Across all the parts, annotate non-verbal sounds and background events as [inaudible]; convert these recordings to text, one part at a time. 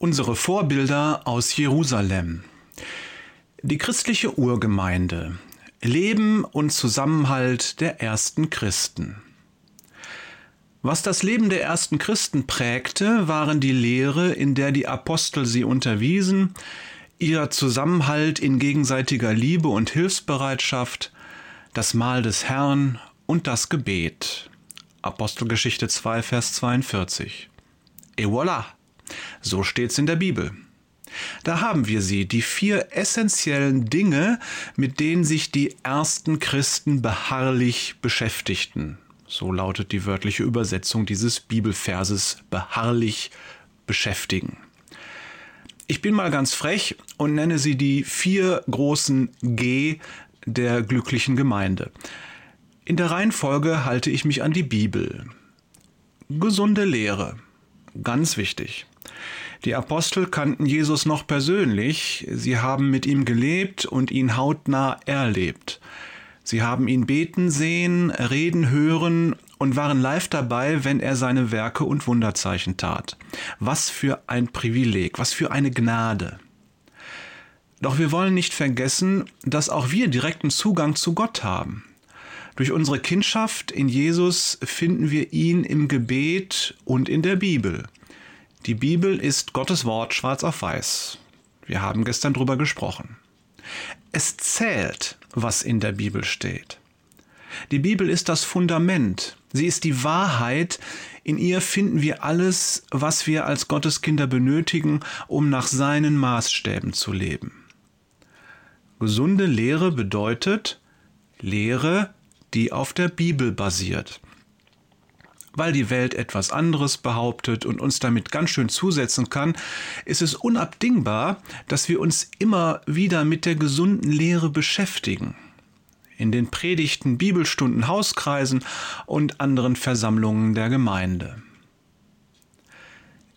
Unsere Vorbilder aus Jerusalem. Die christliche Urgemeinde. Leben und Zusammenhalt der ersten Christen. Was das Leben der ersten Christen prägte, waren die Lehre, in der die Apostel sie unterwiesen, ihr Zusammenhalt in gegenseitiger Liebe und Hilfsbereitschaft, das Mahl des Herrn und das Gebet. Apostelgeschichte 2, Vers 42. Et voilà! So steht's in der Bibel. Da haben wir sie, die vier essentiellen Dinge, mit denen sich die ersten Christen beharrlich beschäftigten. So lautet die wörtliche Übersetzung dieses Bibelverses beharrlich beschäftigen. Ich bin mal ganz frech und nenne sie die vier großen G der glücklichen Gemeinde. In der Reihenfolge halte ich mich an die Bibel. Gesunde Lehre. Ganz wichtig. Die Apostel kannten Jesus noch persönlich, sie haben mit ihm gelebt und ihn hautnah erlebt. Sie haben ihn beten sehen, reden hören und waren live dabei, wenn er seine Werke und Wunderzeichen tat. Was für ein Privileg, was für eine Gnade. Doch wir wollen nicht vergessen, dass auch wir direkten Zugang zu Gott haben. Durch unsere Kindschaft in Jesus finden wir ihn im Gebet und in der Bibel. Die Bibel ist Gottes Wort schwarz auf weiß. Wir haben gestern drüber gesprochen. Es zählt, was in der Bibel steht. Die Bibel ist das Fundament. Sie ist die Wahrheit. In ihr finden wir alles, was wir als Gotteskinder benötigen, um nach seinen Maßstäben zu leben. Gesunde Lehre bedeutet Lehre, die auf der Bibel basiert weil die Welt etwas anderes behauptet und uns damit ganz schön zusetzen kann, ist es unabdingbar, dass wir uns immer wieder mit der gesunden Lehre beschäftigen. In den Predigten, Bibelstunden, Hauskreisen und anderen Versammlungen der Gemeinde.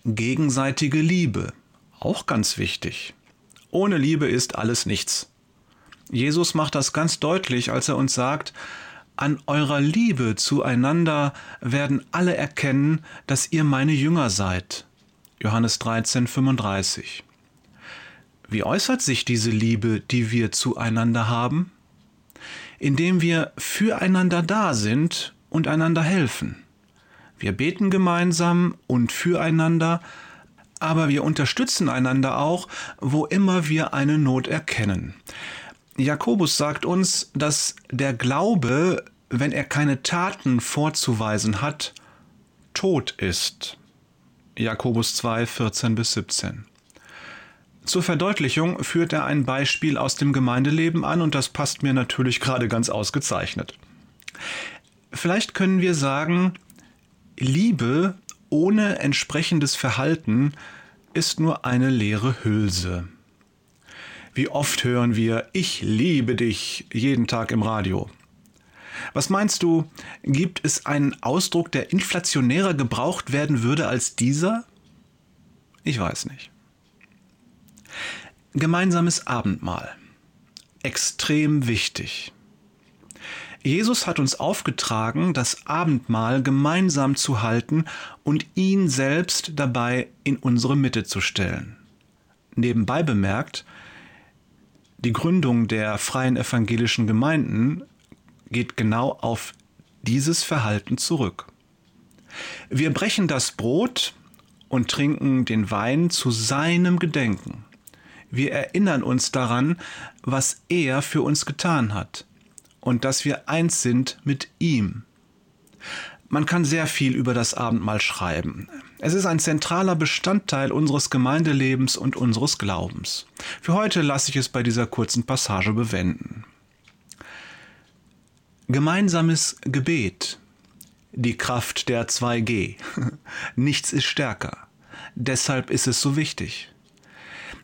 Gegenseitige Liebe, auch ganz wichtig. Ohne Liebe ist alles nichts. Jesus macht das ganz deutlich, als er uns sagt, an eurer Liebe zueinander werden alle erkennen, dass ihr meine Jünger seid. Johannes 13, 35. Wie äußert sich diese Liebe, die wir zueinander haben? Indem wir füreinander da sind und einander helfen. Wir beten gemeinsam und füreinander, aber wir unterstützen einander auch, wo immer wir eine Not erkennen. Jakobus sagt uns, dass der Glaube wenn er keine Taten vorzuweisen hat, tot ist. Jakobus 2, 14 bis 17. Zur Verdeutlichung führt er ein Beispiel aus dem Gemeindeleben an und das passt mir natürlich gerade ganz ausgezeichnet. Vielleicht können wir sagen, Liebe ohne entsprechendes Verhalten ist nur eine leere Hülse. Wie oft hören wir Ich liebe dich jeden Tag im Radio. Was meinst du, gibt es einen Ausdruck, der inflationärer gebraucht werden würde als dieser? Ich weiß nicht. Gemeinsames Abendmahl. Extrem wichtig. Jesus hat uns aufgetragen, das Abendmahl gemeinsam zu halten und ihn selbst dabei in unsere Mitte zu stellen. Nebenbei bemerkt, die Gründung der freien evangelischen Gemeinden geht genau auf dieses Verhalten zurück. Wir brechen das Brot und trinken den Wein zu seinem Gedenken. Wir erinnern uns daran, was er für uns getan hat und dass wir eins sind mit ihm. Man kann sehr viel über das Abendmahl schreiben. Es ist ein zentraler Bestandteil unseres Gemeindelebens und unseres Glaubens. Für heute lasse ich es bei dieser kurzen Passage bewenden. Gemeinsames Gebet. Die Kraft der 2G. [laughs] Nichts ist stärker. Deshalb ist es so wichtig.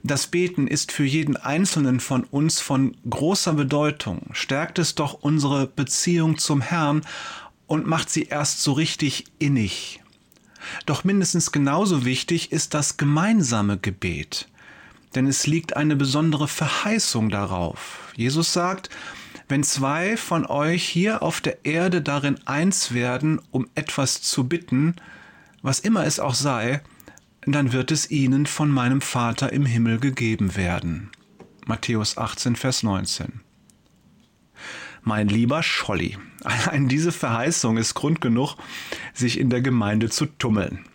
Das Beten ist für jeden Einzelnen von uns von großer Bedeutung, stärkt es doch unsere Beziehung zum Herrn und macht sie erst so richtig innig. Doch mindestens genauso wichtig ist das gemeinsame Gebet, denn es liegt eine besondere Verheißung darauf. Jesus sagt, wenn zwei von euch hier auf der Erde darin eins werden, um etwas zu bitten, was immer es auch sei, dann wird es ihnen von meinem Vater im Himmel gegeben werden. Matthäus 18, Vers 19. Mein lieber Scholli, [laughs] allein diese Verheißung ist Grund genug, sich in der Gemeinde zu tummeln.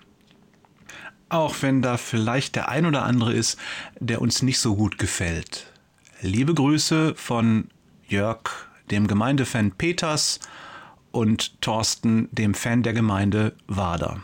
Auch wenn da vielleicht der ein oder andere ist, der uns nicht so gut gefällt. Liebe Grüße von Jörg, dem Gemeindefan Peters, und Thorsten, dem Fan der Gemeinde Wader.